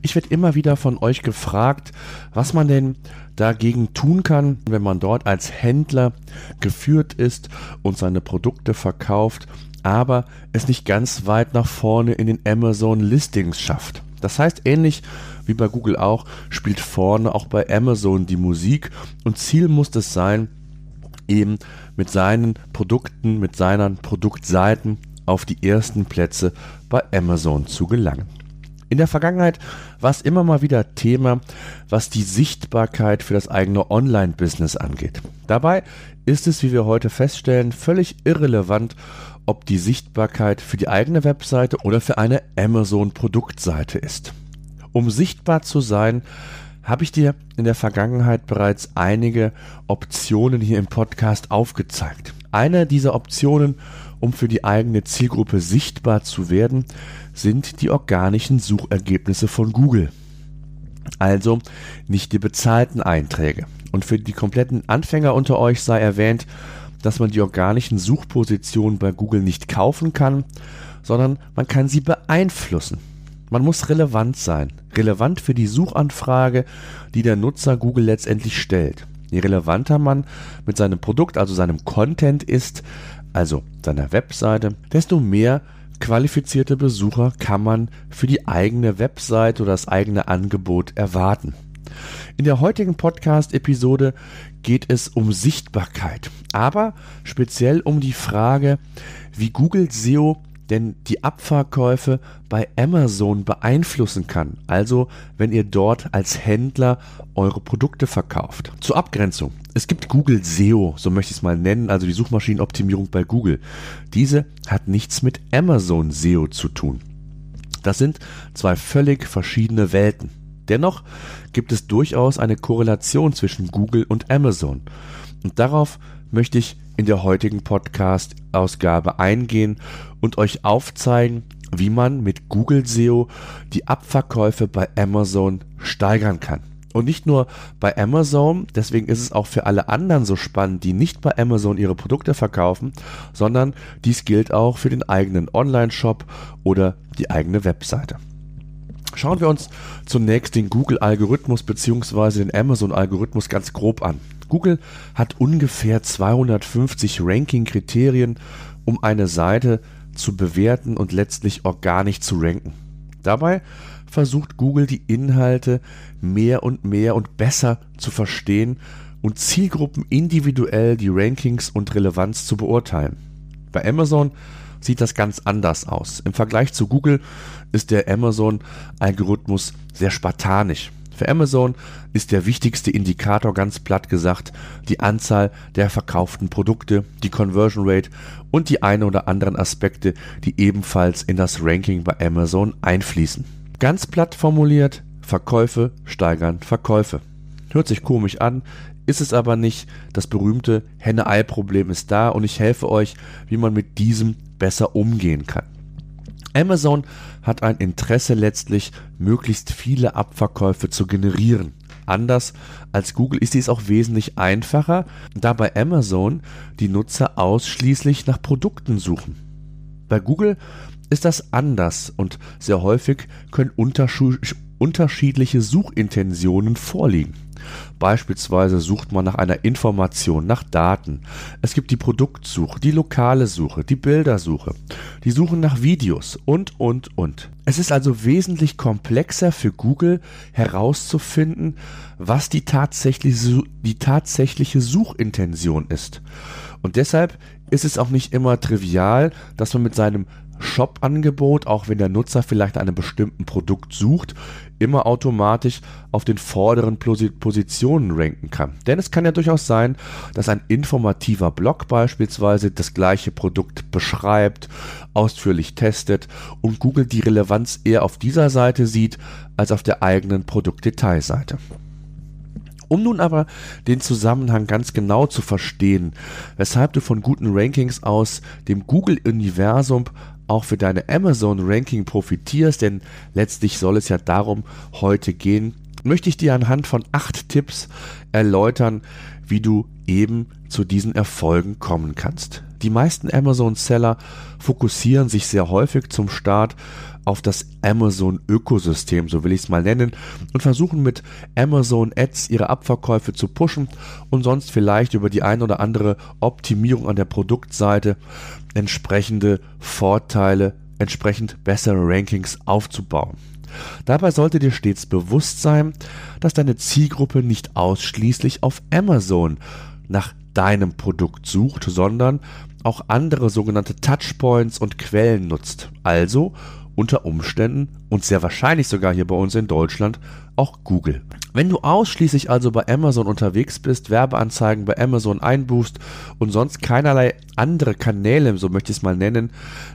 Ich werde immer wieder von euch gefragt, was man denn dagegen tun kann, wenn man dort als Händler geführt ist und seine Produkte verkauft, aber es nicht ganz weit nach vorne in den Amazon Listings schafft. Das heißt, ähnlich wie bei Google auch, spielt vorne auch bei Amazon die Musik und Ziel muss es sein, eben mit seinen Produkten, mit seinen Produktseiten auf die ersten Plätze bei Amazon zu gelangen. In der Vergangenheit war es immer mal wieder Thema, was die Sichtbarkeit für das eigene Online-Business angeht. Dabei ist es, wie wir heute feststellen, völlig irrelevant, ob die Sichtbarkeit für die eigene Webseite oder für eine Amazon-Produktseite ist. Um sichtbar zu sein, habe ich dir in der Vergangenheit bereits einige Optionen hier im Podcast aufgezeigt. Eine dieser Optionen, um für die eigene Zielgruppe sichtbar zu werden, sind die organischen Suchergebnisse von Google. Also nicht die bezahlten Einträge. Und für die kompletten Anfänger unter euch sei erwähnt, dass man die organischen Suchpositionen bei Google nicht kaufen kann, sondern man kann sie beeinflussen. Man muss relevant sein. Relevant für die Suchanfrage, die der Nutzer Google letztendlich stellt. Je relevanter man mit seinem Produkt, also seinem Content ist, also seiner Webseite, desto mehr qualifizierte Besucher kann man für die eigene Webseite oder das eigene Angebot erwarten. In der heutigen Podcast-Episode geht es um Sichtbarkeit, aber speziell um die Frage, wie Google SEO denn die Abverkäufe bei Amazon beeinflussen kann. Also, wenn ihr dort als Händler eure Produkte verkauft. Zur Abgrenzung. Es gibt Google SEO, so möchte ich es mal nennen, also die Suchmaschinenoptimierung bei Google. Diese hat nichts mit Amazon SEO zu tun. Das sind zwei völlig verschiedene Welten. Dennoch gibt es durchaus eine Korrelation zwischen Google und Amazon. Und darauf möchte ich in der heutigen Podcast-Ausgabe eingehen und euch aufzeigen, wie man mit Google SEO die Abverkäufe bei Amazon steigern kann. Und nicht nur bei Amazon, deswegen ist es auch für alle anderen so spannend, die nicht bei Amazon ihre Produkte verkaufen, sondern dies gilt auch für den eigenen Online-Shop oder die eigene Webseite. Schauen wir uns zunächst den Google-Algorithmus bzw. den Amazon-Algorithmus ganz grob an. Google hat ungefähr 250 Ranking-Kriterien, um eine Seite zu bewerten und letztlich organisch zu ranken. Dabei versucht Google die Inhalte mehr und mehr und besser zu verstehen und Zielgruppen individuell die Rankings und Relevanz zu beurteilen. Bei Amazon sieht das ganz anders aus. Im Vergleich zu Google ist der Amazon-Algorithmus sehr spartanisch. Für Amazon ist der wichtigste Indikator ganz platt gesagt die Anzahl der verkauften Produkte, die Conversion Rate und die ein oder anderen Aspekte, die ebenfalls in das Ranking bei Amazon einfließen. Ganz platt formuliert, Verkäufe steigern Verkäufe. Hört sich komisch an, ist es aber nicht. Das berühmte Henne-Ei-Problem ist da und ich helfe euch, wie man mit diesem besser umgehen kann. Amazon hat ein Interesse letztlich, möglichst viele Abverkäufe zu generieren. Anders als Google ist dies auch wesentlich einfacher, da bei Amazon die Nutzer ausschließlich nach Produkten suchen. Bei Google ist das anders und sehr häufig können unterschiedliche Suchintentionen vorliegen. Beispielsweise sucht man nach einer Information, nach Daten. Es gibt die Produktsuche, die lokale Suche, die Bildersuche, die Suche nach Videos und, und, und. Es ist also wesentlich komplexer für Google herauszufinden, was die tatsächliche, die tatsächliche Suchintention ist. Und deshalb ist es auch nicht immer trivial, dass man mit seinem Shop-Angebot, auch wenn der Nutzer vielleicht einem bestimmten Produkt sucht, immer automatisch auf den vorderen Positionen ranken kann. Denn es kann ja durchaus sein, dass ein informativer Blog beispielsweise das gleiche Produkt beschreibt, ausführlich testet und Google die Relevanz eher auf dieser Seite sieht als auf der eigenen Produktdetailseite. Um nun aber den Zusammenhang ganz genau zu verstehen, weshalb du von guten Rankings aus dem Google-Universum auch für deine Amazon-Ranking profitierst, denn letztlich soll es ja darum heute gehen, möchte ich dir anhand von acht Tipps erläutern, wie du eben zu diesen Erfolgen kommen kannst. Die meisten Amazon-Seller fokussieren sich sehr häufig zum Start auf das Amazon-Ökosystem, so will ich es mal nennen, und versuchen mit Amazon Ads ihre Abverkäufe zu pushen und sonst vielleicht über die ein oder andere Optimierung an der Produktseite entsprechende Vorteile, entsprechend bessere Rankings aufzubauen. Dabei sollte dir stets bewusst sein, dass deine Zielgruppe nicht ausschließlich auf Amazon nach deinem Produkt sucht, sondern auch andere sogenannte Touchpoints und Quellen nutzt. Also unter Umständen und sehr wahrscheinlich sogar hier bei uns in Deutschland auch Google. Wenn du ausschließlich also bei Amazon unterwegs bist, Werbeanzeigen bei Amazon einbuchst und sonst keinerlei andere Kanäle, so möchte ich es mal nennen,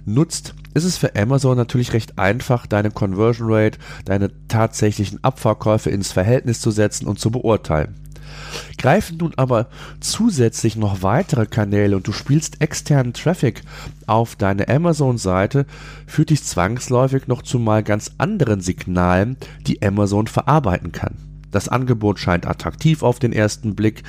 nutzt, ist es für Amazon natürlich recht einfach, deine Conversion Rate, deine tatsächlichen Abverkäufe ins Verhältnis zu setzen und zu beurteilen. Greifen nun aber zusätzlich noch weitere Kanäle und du spielst externen Traffic auf deine Amazon-Seite, führt dich zwangsläufig noch zu mal ganz anderen Signalen, die Amazon verarbeiten kann. Das Angebot scheint attraktiv auf den ersten Blick.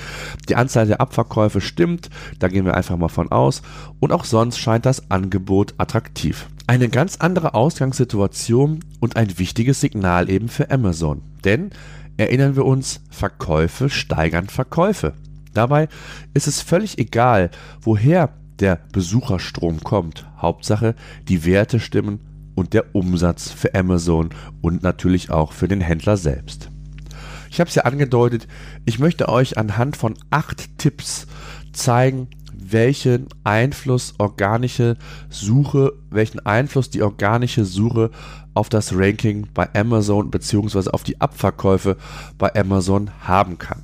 Die Anzahl der Abverkäufe stimmt, da gehen wir einfach mal von aus. Und auch sonst scheint das Angebot attraktiv. Eine ganz andere Ausgangssituation und ein wichtiges Signal eben für Amazon. Denn erinnern wir uns, Verkäufe steigern Verkäufe. Dabei ist es völlig egal, woher der Besucherstrom kommt. Hauptsache, die Werte stimmen und der Umsatz für Amazon und natürlich auch für den Händler selbst. Ich habe es ja angedeutet, ich möchte euch anhand von acht Tipps zeigen, welchen Einfluss organische Suche, welchen Einfluss die organische Suche auf das Ranking bei Amazon bzw. auf die Abverkäufe bei Amazon haben kann.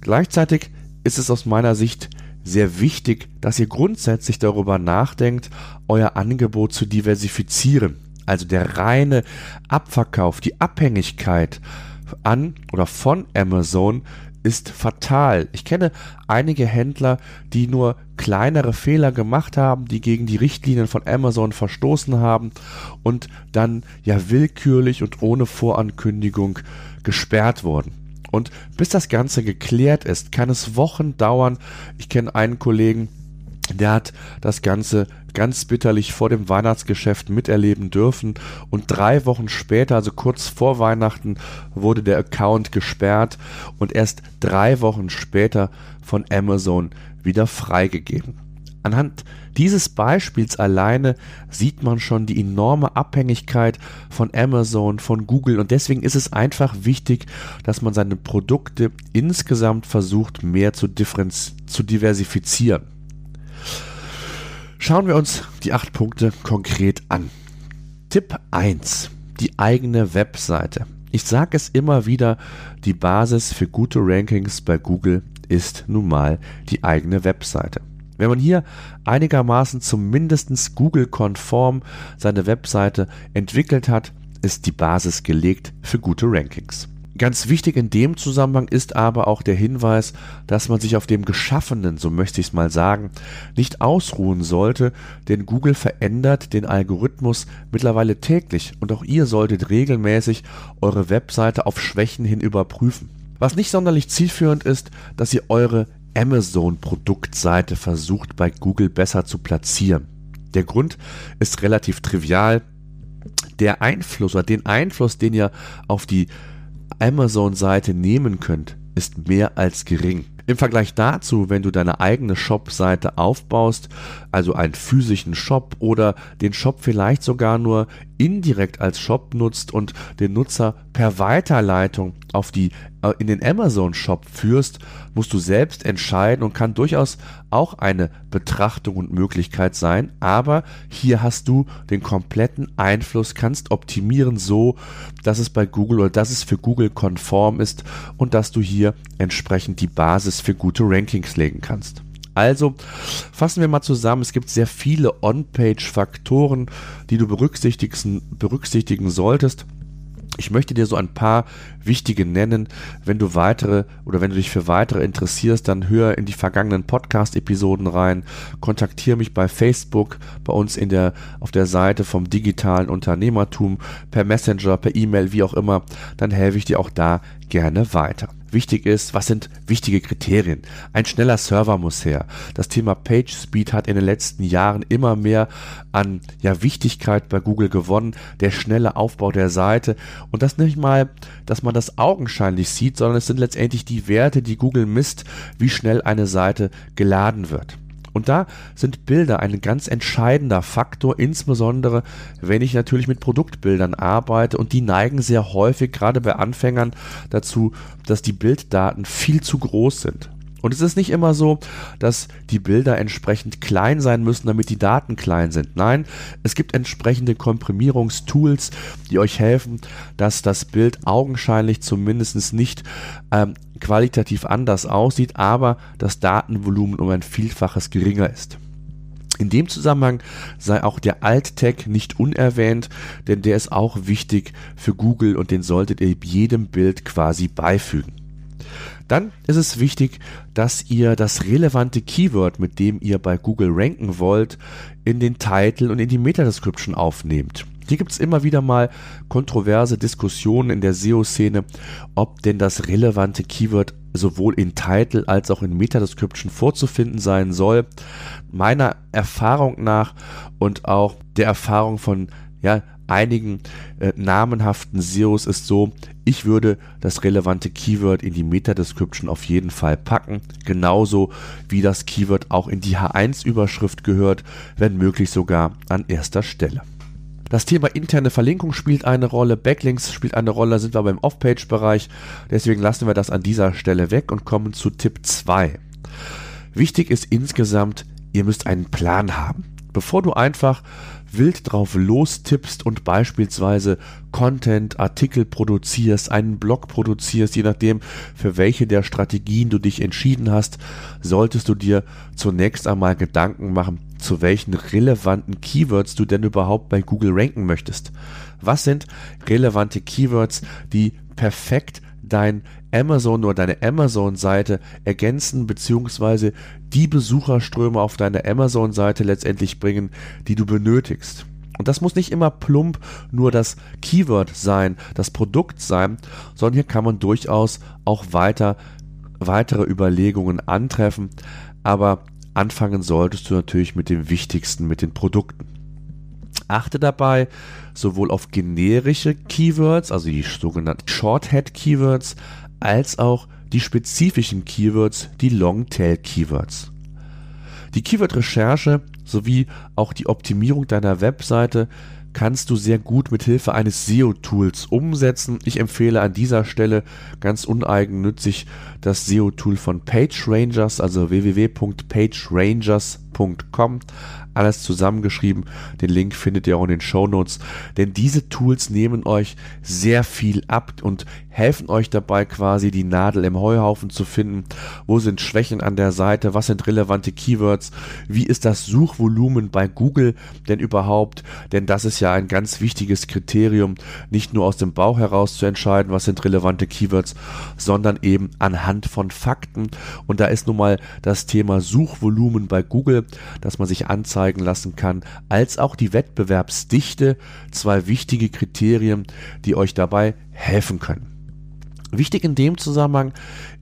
Gleichzeitig ist es aus meiner Sicht sehr wichtig, dass ihr grundsätzlich darüber nachdenkt, euer Angebot zu diversifizieren. Also der reine Abverkauf, die Abhängigkeit an oder von Amazon ist fatal. Ich kenne einige Händler, die nur kleinere Fehler gemacht haben, die gegen die Richtlinien von Amazon verstoßen haben und dann ja willkürlich und ohne Vorankündigung gesperrt wurden. Und bis das Ganze geklärt ist, kann es Wochen dauern. Ich kenne einen Kollegen, der hat das Ganze ganz bitterlich vor dem Weihnachtsgeschäft miterleben dürfen und drei Wochen später, also kurz vor Weihnachten, wurde der Account gesperrt und erst drei Wochen später von Amazon wieder freigegeben. Anhand dieses Beispiels alleine sieht man schon die enorme Abhängigkeit von Amazon, von Google und deswegen ist es einfach wichtig, dass man seine Produkte insgesamt versucht mehr zu, zu diversifizieren. Schauen wir uns die acht Punkte konkret an. Tipp 1. Die eigene Webseite. Ich sage es immer wieder, die Basis für gute Rankings bei Google ist nun mal die eigene Webseite. Wenn man hier einigermaßen zumindest Google-konform seine Webseite entwickelt hat, ist die Basis gelegt für gute Rankings. Ganz wichtig in dem Zusammenhang ist aber auch der Hinweis, dass man sich auf dem Geschaffenen, so möchte ich es mal sagen, nicht ausruhen sollte, denn Google verändert den Algorithmus mittlerweile täglich und auch ihr solltet regelmäßig eure Webseite auf Schwächen hin überprüfen. Was nicht sonderlich zielführend ist, dass ihr eure Amazon-Produktseite versucht bei Google besser zu platzieren. Der Grund ist relativ trivial. Der Einfluss oder den Einfluss, den ihr auf die Amazon-Seite nehmen könnt, ist mehr als gering. Im Vergleich dazu, wenn du deine eigene Shop-Seite aufbaust, also einen physischen Shop oder den Shop vielleicht sogar nur indirekt als Shop nutzt und den Nutzer per Weiterleitung auf die äh, in den Amazon Shop führst, musst du selbst entscheiden und kann durchaus auch eine Betrachtung und Möglichkeit sein, aber hier hast du den kompletten Einfluss, kannst optimieren so, dass es bei Google oder dass es für Google konform ist und dass du hier entsprechend die Basis für gute Rankings legen kannst. Also fassen wir mal zusammen, es gibt sehr viele On-Page-Faktoren, die du berücksichtigen, berücksichtigen solltest. Ich möchte dir so ein paar wichtige nennen. Wenn du weitere oder wenn du dich für weitere interessierst, dann hör in die vergangenen Podcast-Episoden rein. Kontaktiere mich bei Facebook, bei uns in der, auf der Seite vom digitalen Unternehmertum, per Messenger, per E-Mail, wie auch immer. Dann helfe ich dir auch da gerne weiter wichtig ist, was sind wichtige Kriterien. Ein schneller Server muss her. Das Thema Page Speed hat in den letzten Jahren immer mehr an ja, Wichtigkeit bei Google gewonnen. Der schnelle Aufbau der Seite und das nicht mal, dass man das augenscheinlich sieht, sondern es sind letztendlich die Werte, die Google misst, wie schnell eine Seite geladen wird. Und da sind Bilder ein ganz entscheidender Faktor, insbesondere wenn ich natürlich mit Produktbildern arbeite und die neigen sehr häufig, gerade bei Anfängern, dazu, dass die Bilddaten viel zu groß sind. Und es ist nicht immer so, dass die Bilder entsprechend klein sein müssen, damit die Daten klein sind. Nein, es gibt entsprechende Komprimierungstools, die euch helfen, dass das Bild augenscheinlich zumindest nicht ähm, qualitativ anders aussieht, aber das Datenvolumen um ein Vielfaches geringer ist. In dem Zusammenhang sei auch der Alt-Tag nicht unerwähnt, denn der ist auch wichtig für Google und den solltet ihr jedem Bild quasi beifügen. Dann ist es wichtig, dass ihr das relevante Keyword, mit dem ihr bei Google ranken wollt, in den Titel und in die Meta-Description aufnehmt. Hier gibt es immer wieder mal kontroverse Diskussionen in der SEO-Szene, ob denn das relevante Keyword sowohl in Title als auch in Meta-Description vorzufinden sein soll. Meiner Erfahrung nach und auch der Erfahrung von ja, einigen äh, namenhaften SEOs ist so, ich würde das relevante Keyword in die Meta-Description auf jeden Fall packen, genauso wie das Keyword auch in die H1-Überschrift gehört, wenn möglich sogar an erster Stelle. Das Thema interne Verlinkung spielt eine Rolle, Backlinks spielt eine Rolle, sind wir aber im Off-Page-Bereich. Deswegen lassen wir das an dieser Stelle weg und kommen zu Tipp 2. Wichtig ist insgesamt, ihr müsst einen Plan haben. Bevor du einfach wild drauf lostippst und beispielsweise Content, Artikel produzierst, einen Blog produzierst, je nachdem, für welche der Strategien du dich entschieden hast, solltest du dir zunächst einmal Gedanken machen, zu welchen relevanten Keywords du denn überhaupt bei Google ranken möchtest. Was sind relevante Keywords, die perfekt dein Amazon oder deine Amazon-Seite ergänzen beziehungsweise die Besucherströme auf deine Amazon-Seite letztendlich bringen, die du benötigst. Und das muss nicht immer plump nur das Keyword sein, das Produkt sein, sondern hier kann man durchaus auch weiter weitere Überlegungen antreffen. Aber anfangen solltest du natürlich mit dem Wichtigsten, mit den Produkten. Achte dabei sowohl auf generische Keywords, also die sogenannten Shorthead-Keywords, als auch die spezifischen Keywords, die Longtail-Keywords. Die Keyword-Recherche sowie auch die Optimierung deiner Webseite kannst du sehr gut mit Hilfe eines SEO-Tools umsetzen. Ich empfehle an dieser Stelle ganz uneigennützig das SEO-Tool von PageRangers, also www.pagerangers.com alles zusammengeschrieben. Den Link findet ihr auch in den Show Notes. Denn diese Tools nehmen euch sehr viel ab und helfen euch dabei quasi die Nadel im Heuhaufen zu finden. Wo sind Schwächen an der Seite? Was sind relevante Keywords? Wie ist das Suchvolumen bei Google denn überhaupt? Denn das ist ja ein ganz wichtiges Kriterium, nicht nur aus dem Bauch heraus zu entscheiden, was sind relevante Keywords, sondern eben anhand von Fakten. Und da ist nun mal das Thema Suchvolumen bei Google, dass man sich anzeigen lassen kann, als auch die Wettbewerbsdichte, zwei wichtige Kriterien, die euch dabei helfen können. Wichtig in dem Zusammenhang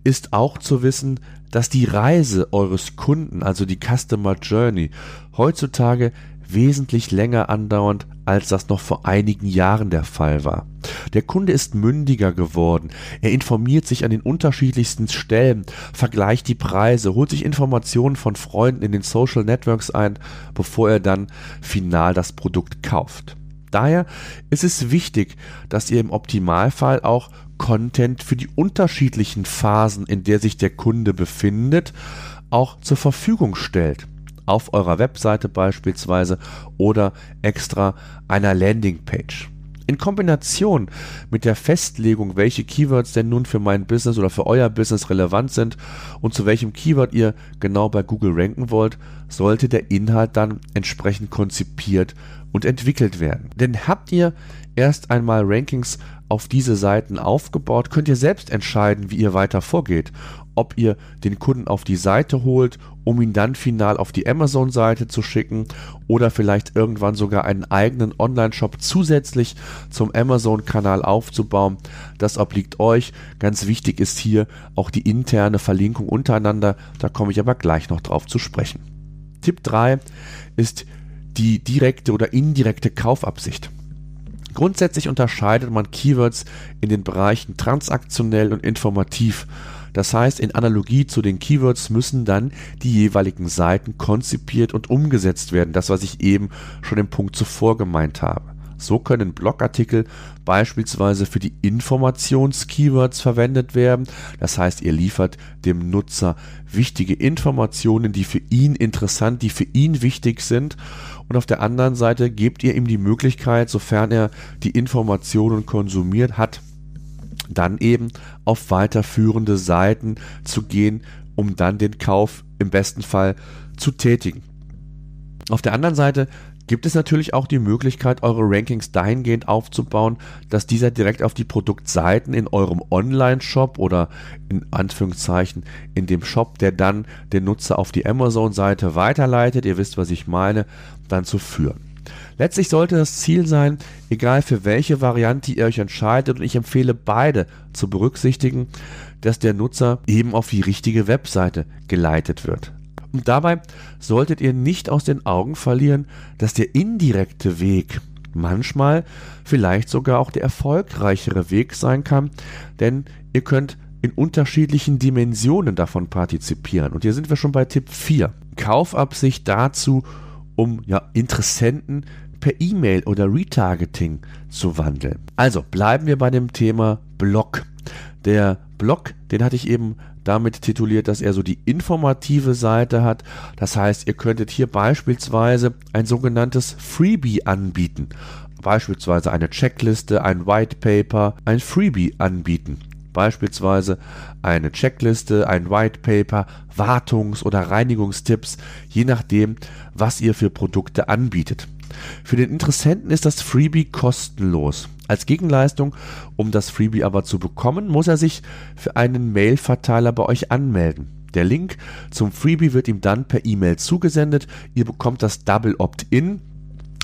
ist auch zu wissen, dass die Reise eures Kunden, also die Customer Journey, heutzutage wesentlich länger andauernd, als das noch vor einigen Jahren der Fall war. Der Kunde ist mündiger geworden, er informiert sich an den unterschiedlichsten Stellen, vergleicht die Preise, holt sich Informationen von Freunden in den Social Networks ein, bevor er dann final das Produkt kauft. Daher ist es wichtig, dass ihr im Optimalfall auch Content für die unterschiedlichen Phasen, in der sich der Kunde befindet, auch zur Verfügung stellt auf eurer Webseite beispielsweise oder extra einer Landingpage. In Kombination mit der Festlegung, welche Keywords denn nun für mein Business oder für euer Business relevant sind und zu welchem Keyword ihr genau bei Google ranken wollt, sollte der Inhalt dann entsprechend konzipiert und entwickelt werden. Denn habt ihr erst einmal Rankings auf diese Seiten aufgebaut, könnt ihr selbst entscheiden, wie ihr weiter vorgeht. Ob ihr den Kunden auf die Seite holt, um ihn dann final auf die Amazon-Seite zu schicken oder vielleicht irgendwann sogar einen eigenen Online-Shop zusätzlich zum Amazon-Kanal aufzubauen. Das obliegt euch. Ganz wichtig ist hier auch die interne Verlinkung untereinander. Da komme ich aber gleich noch drauf zu sprechen. Tipp 3 ist die direkte oder indirekte Kaufabsicht. Grundsätzlich unterscheidet man Keywords in den Bereichen transaktionell und informativ. Das heißt, in Analogie zu den Keywords müssen dann die jeweiligen Seiten konzipiert und umgesetzt werden. Das, was ich eben schon im Punkt zuvor gemeint habe. So können Blogartikel beispielsweise für die Informations-Keywords verwendet werden. Das heißt, ihr liefert dem Nutzer wichtige Informationen, die für ihn interessant, die für ihn wichtig sind. Und auf der anderen Seite gebt ihr ihm die Möglichkeit, sofern er die Informationen konsumiert hat, dann eben auf weiterführende Seiten zu gehen, um dann den Kauf im besten Fall zu tätigen. Auf der anderen Seite gibt es natürlich auch die Möglichkeit, eure Rankings dahingehend aufzubauen, dass dieser direkt auf die Produktseiten in eurem Online-Shop oder in Anführungszeichen in dem Shop, der dann den Nutzer auf die Amazon-Seite weiterleitet, ihr wisst, was ich meine, dann zu führen. Letztlich sollte das Ziel sein, egal für welche Variante ihr euch entscheidet, und ich empfehle beide zu berücksichtigen, dass der Nutzer eben auf die richtige Webseite geleitet wird. Und dabei solltet ihr nicht aus den Augen verlieren, dass der indirekte Weg manchmal vielleicht sogar auch der erfolgreichere Weg sein kann, denn ihr könnt in unterschiedlichen Dimensionen davon partizipieren. Und hier sind wir schon bei Tipp 4. Kaufabsicht dazu, um ja, Interessenten per E-Mail oder Retargeting zu wandeln. Also bleiben wir bei dem Thema Blog. Der Blog, den hatte ich eben damit tituliert, dass er so die informative Seite hat. Das heißt, ihr könntet hier beispielsweise ein sogenanntes Freebie anbieten. Beispielsweise eine Checkliste, ein White Paper, ein Freebie anbieten. Beispielsweise eine Checkliste, ein White Paper, Wartungs- oder Reinigungstipps, je nachdem, was ihr für Produkte anbietet. Für den Interessenten ist das Freebie kostenlos. Als Gegenleistung, um das Freebie aber zu bekommen, muss er sich für einen Mail-Verteiler bei euch anmelden. Der Link zum Freebie wird ihm dann per E-Mail zugesendet. Ihr bekommt das Double Opt-in,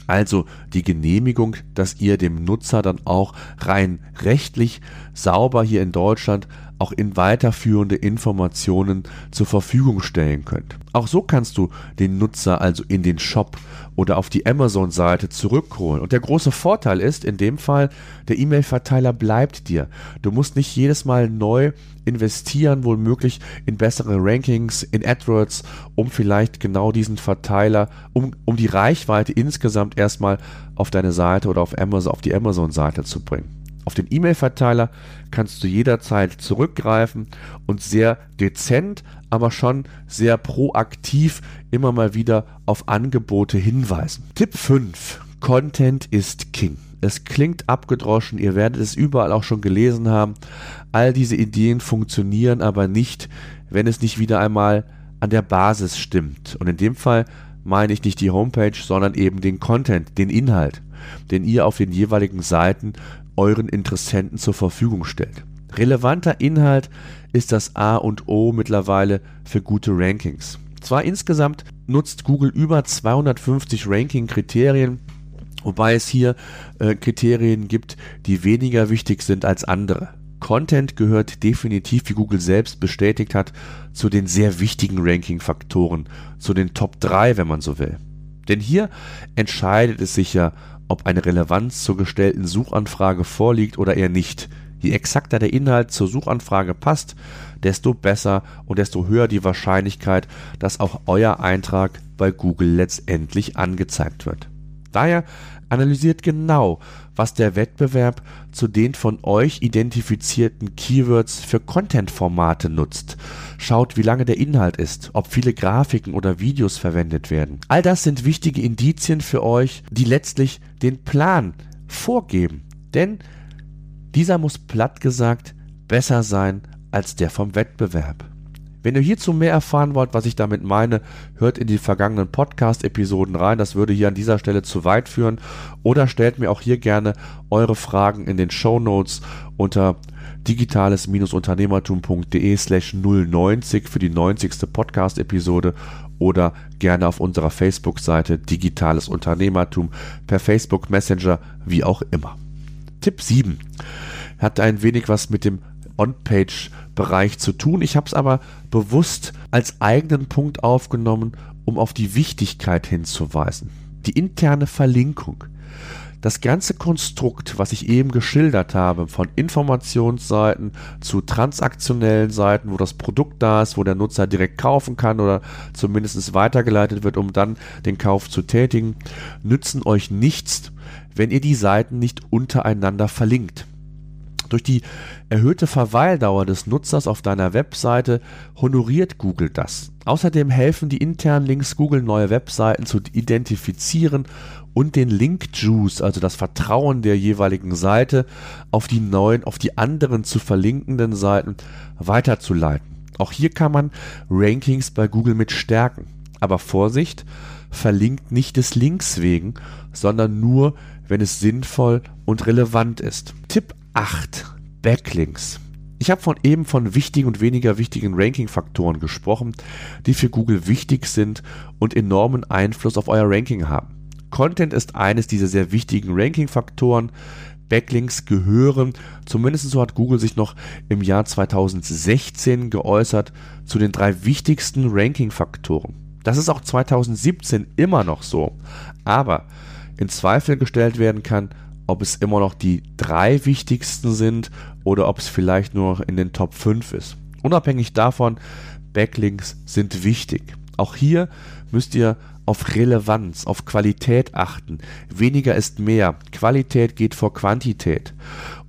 also die Genehmigung, dass ihr dem Nutzer dann auch rein rechtlich sauber hier in Deutschland auch in weiterführende Informationen zur Verfügung stellen könnt. Auch so kannst du den Nutzer also in den Shop oder auf die Amazon-Seite zurückholen. Und der große Vorteil ist in dem Fall, der E-Mail-Verteiler bleibt dir. Du musst nicht jedes Mal neu investieren, womöglich in bessere Rankings, in AdWords, um vielleicht genau diesen Verteiler, um, um die Reichweite insgesamt erstmal auf deine Seite oder auf Amazon, auf die Amazon-Seite zu bringen. Auf den E-Mail-Verteiler kannst du jederzeit zurückgreifen und sehr dezent, aber schon sehr proaktiv immer mal wieder auf Angebote hinweisen. Tipp 5. Content ist King. Es klingt abgedroschen, ihr werdet es überall auch schon gelesen haben. All diese Ideen funktionieren aber nicht, wenn es nicht wieder einmal an der Basis stimmt. Und in dem Fall meine ich nicht die Homepage, sondern eben den Content, den Inhalt, den ihr auf den jeweiligen Seiten euren Interessenten zur Verfügung stellt. Relevanter Inhalt ist das A und O mittlerweile für gute Rankings. Zwar insgesamt nutzt Google über 250 Ranking-Kriterien, wobei es hier äh, Kriterien gibt, die weniger wichtig sind als andere. Content gehört definitiv, wie Google selbst bestätigt hat, zu den sehr wichtigen Ranking-Faktoren, zu den Top 3, wenn man so will. Denn hier entscheidet es sich ja, ob eine Relevanz zur gestellten Suchanfrage vorliegt oder eher nicht. Je exakter der Inhalt zur Suchanfrage passt, desto besser und desto höher die Wahrscheinlichkeit, dass auch euer Eintrag bei Google letztendlich angezeigt wird. Daher analysiert genau, was der Wettbewerb zu den von euch identifizierten Keywords für Content-Formate nutzt. Schaut, wie lange der Inhalt ist, ob viele Grafiken oder Videos verwendet werden. All das sind wichtige Indizien für euch, die letztlich den Plan vorgeben. Denn dieser muss platt gesagt besser sein als der vom Wettbewerb. Wenn ihr hierzu mehr erfahren wollt, was ich damit meine, hört in die vergangenen Podcast-Episoden rein. Das würde hier an dieser Stelle zu weit führen. Oder stellt mir auch hier gerne eure Fragen in den Show Notes unter digitales-unternehmertum.de slash 090 für die 90. Podcast-Episode oder gerne auf unserer Facebook-Seite Digitales Unternehmertum per Facebook Messenger, wie auch immer. Tipp 7 hat ein wenig was mit dem On-Page-Bereich zu tun. Ich habe es aber bewusst als eigenen Punkt aufgenommen, um auf die Wichtigkeit hinzuweisen. Die interne Verlinkung. Das ganze Konstrukt, was ich eben geschildert habe, von Informationsseiten zu transaktionellen Seiten, wo das Produkt da ist, wo der Nutzer direkt kaufen kann oder zumindest weitergeleitet wird, um dann den Kauf zu tätigen, nützen euch nichts, wenn ihr die Seiten nicht untereinander verlinkt. Durch die erhöhte Verweildauer des Nutzers auf deiner Webseite honoriert Google das. Außerdem helfen die internen Links Google neue Webseiten zu identifizieren und den Link Juice, also das Vertrauen der jeweiligen Seite, auf die neuen, auf die anderen zu verlinkenden Seiten weiterzuleiten. Auch hier kann man Rankings bei Google mit stärken. Aber Vorsicht, verlinkt nicht des Links wegen, sondern nur, wenn es sinnvoll und relevant ist. Tipp 8. Backlinks. Ich habe von eben von wichtigen und weniger wichtigen Ranking-Faktoren gesprochen, die für Google wichtig sind und enormen Einfluss auf euer Ranking haben. Content ist eines dieser sehr wichtigen Ranking-Faktoren. Backlinks gehören, zumindest so hat Google sich noch im Jahr 2016 geäußert, zu den drei wichtigsten Ranking-Faktoren. Das ist auch 2017 immer noch so. Aber in Zweifel gestellt werden kann, ob es immer noch die drei wichtigsten sind oder ob es vielleicht nur in den Top 5 ist. Unabhängig davon, Backlinks sind wichtig. Auch hier müsst ihr auf Relevanz, auf Qualität achten. Weniger ist mehr. Qualität geht vor Quantität.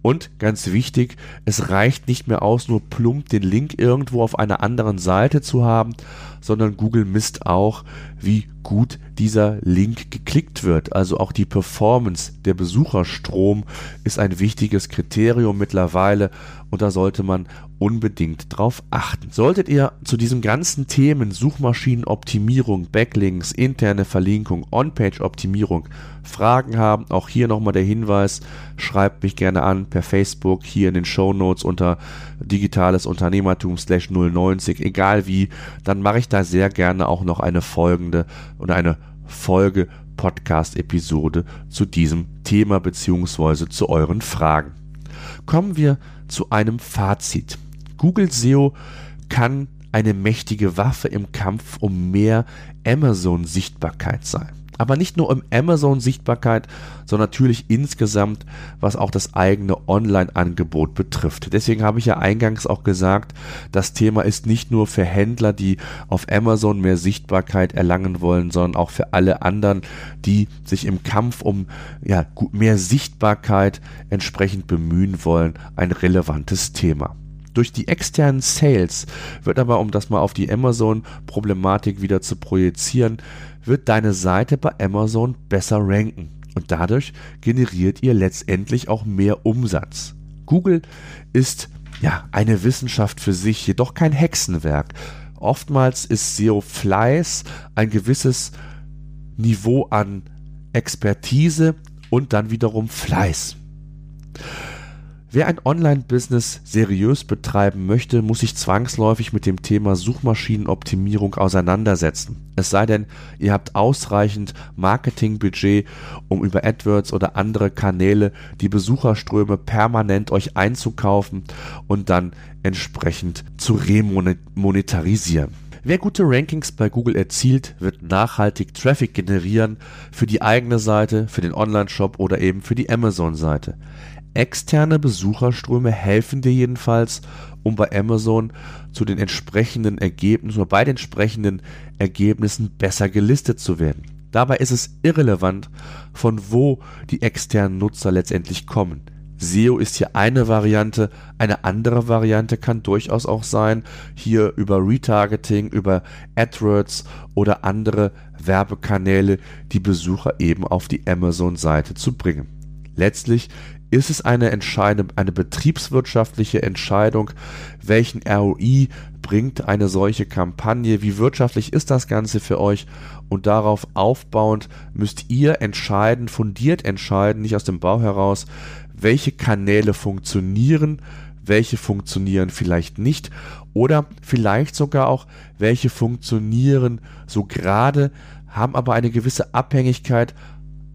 Und ganz wichtig, es reicht nicht mehr aus, nur plump den Link irgendwo auf einer anderen Seite zu haben, sondern Google misst auch, wie gut dieser Link geklickt wird. Also auch die Performance, der Besucherstrom ist ein wichtiges Kriterium mittlerweile und da sollte man unbedingt drauf achten. Solltet ihr zu diesen ganzen Themen Suchmaschinenoptimierung, Backlinks, interne Verlinkung, On-Page-Optimierung Fragen haben, auch hier nochmal der Hinweis, schreibt mich gerne an per Facebook, hier in den Show Notes unter digitales Unternehmertum slash 090, egal wie, dann mache ich da sehr gerne auch noch eine folgende oder eine Folge Podcast-Episode zu diesem Thema beziehungsweise zu euren Fragen. Kommen wir zu einem Fazit. Google SEO kann eine mächtige Waffe im Kampf um mehr Amazon-Sichtbarkeit sein aber nicht nur um Amazon-Sichtbarkeit, sondern natürlich insgesamt, was auch das eigene Online-Angebot betrifft. Deswegen habe ich ja eingangs auch gesagt, das Thema ist nicht nur für Händler, die auf Amazon mehr Sichtbarkeit erlangen wollen, sondern auch für alle anderen, die sich im Kampf um ja, mehr Sichtbarkeit entsprechend bemühen wollen, ein relevantes Thema. Durch die externen Sales wird aber, um das mal auf die Amazon-Problematik wieder zu projizieren, wird deine Seite bei Amazon besser ranken und dadurch generiert ihr letztendlich auch mehr Umsatz. Google ist ja eine Wissenschaft für sich, jedoch kein Hexenwerk. Oftmals ist SEO Fleiß, ein gewisses Niveau an Expertise und dann wiederum Fleiß. Wer ein Online-Business seriös betreiben möchte, muss sich zwangsläufig mit dem Thema Suchmaschinenoptimierung auseinandersetzen. Es sei denn, ihr habt ausreichend Marketingbudget, um über AdWords oder andere Kanäle die Besucherströme permanent euch einzukaufen und dann entsprechend zu remonetarisieren. Wer gute Rankings bei Google erzielt, wird nachhaltig Traffic generieren für die eigene Seite, für den Online-Shop oder eben für die Amazon-Seite. Externe Besucherströme helfen dir jedenfalls, um bei Amazon zu den entsprechenden Ergebnissen oder bei den entsprechenden Ergebnissen besser gelistet zu werden. Dabei ist es irrelevant, von wo die externen Nutzer letztendlich kommen. SEO ist hier eine Variante, eine andere Variante kann durchaus auch sein, hier über Retargeting, über AdWords oder andere Werbekanäle die Besucher eben auf die Amazon-Seite zu bringen. Letztlich Ist es eine Entscheidung, eine betriebswirtschaftliche Entscheidung? Welchen ROI bringt eine solche Kampagne? Wie wirtschaftlich ist das Ganze für euch? Und darauf aufbauend müsst ihr entscheiden, fundiert entscheiden, nicht aus dem Bau heraus, welche Kanäle funktionieren, welche funktionieren vielleicht nicht oder vielleicht sogar auch, welche funktionieren so gerade, haben aber eine gewisse Abhängigkeit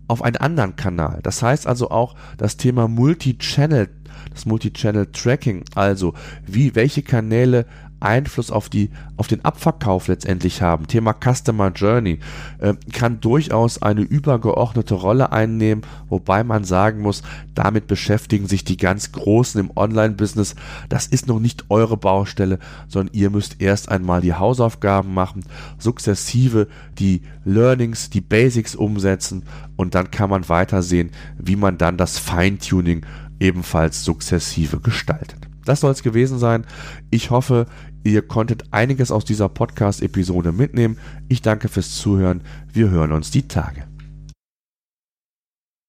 auf einen anderen Kanal. Das heißt also auch das Thema Multi-Channel, das Multi-Channel-Tracking, also wie, welche Kanäle Einfluss auf, die, auf den Abverkauf letztendlich haben. Thema Customer Journey äh, kann durchaus eine übergeordnete Rolle einnehmen, wobei man sagen muss, damit beschäftigen sich die ganz Großen im Online-Business. Das ist noch nicht eure Baustelle, sondern ihr müsst erst einmal die Hausaufgaben machen, sukzessive die Learnings, die Basics umsetzen und dann kann man weitersehen, wie man dann das Feintuning ebenfalls sukzessive gestaltet. Das soll es gewesen sein. Ich hoffe, ihr konntet einiges aus dieser Podcast-Episode mitnehmen. Ich danke fürs Zuhören. Wir hören uns die Tage.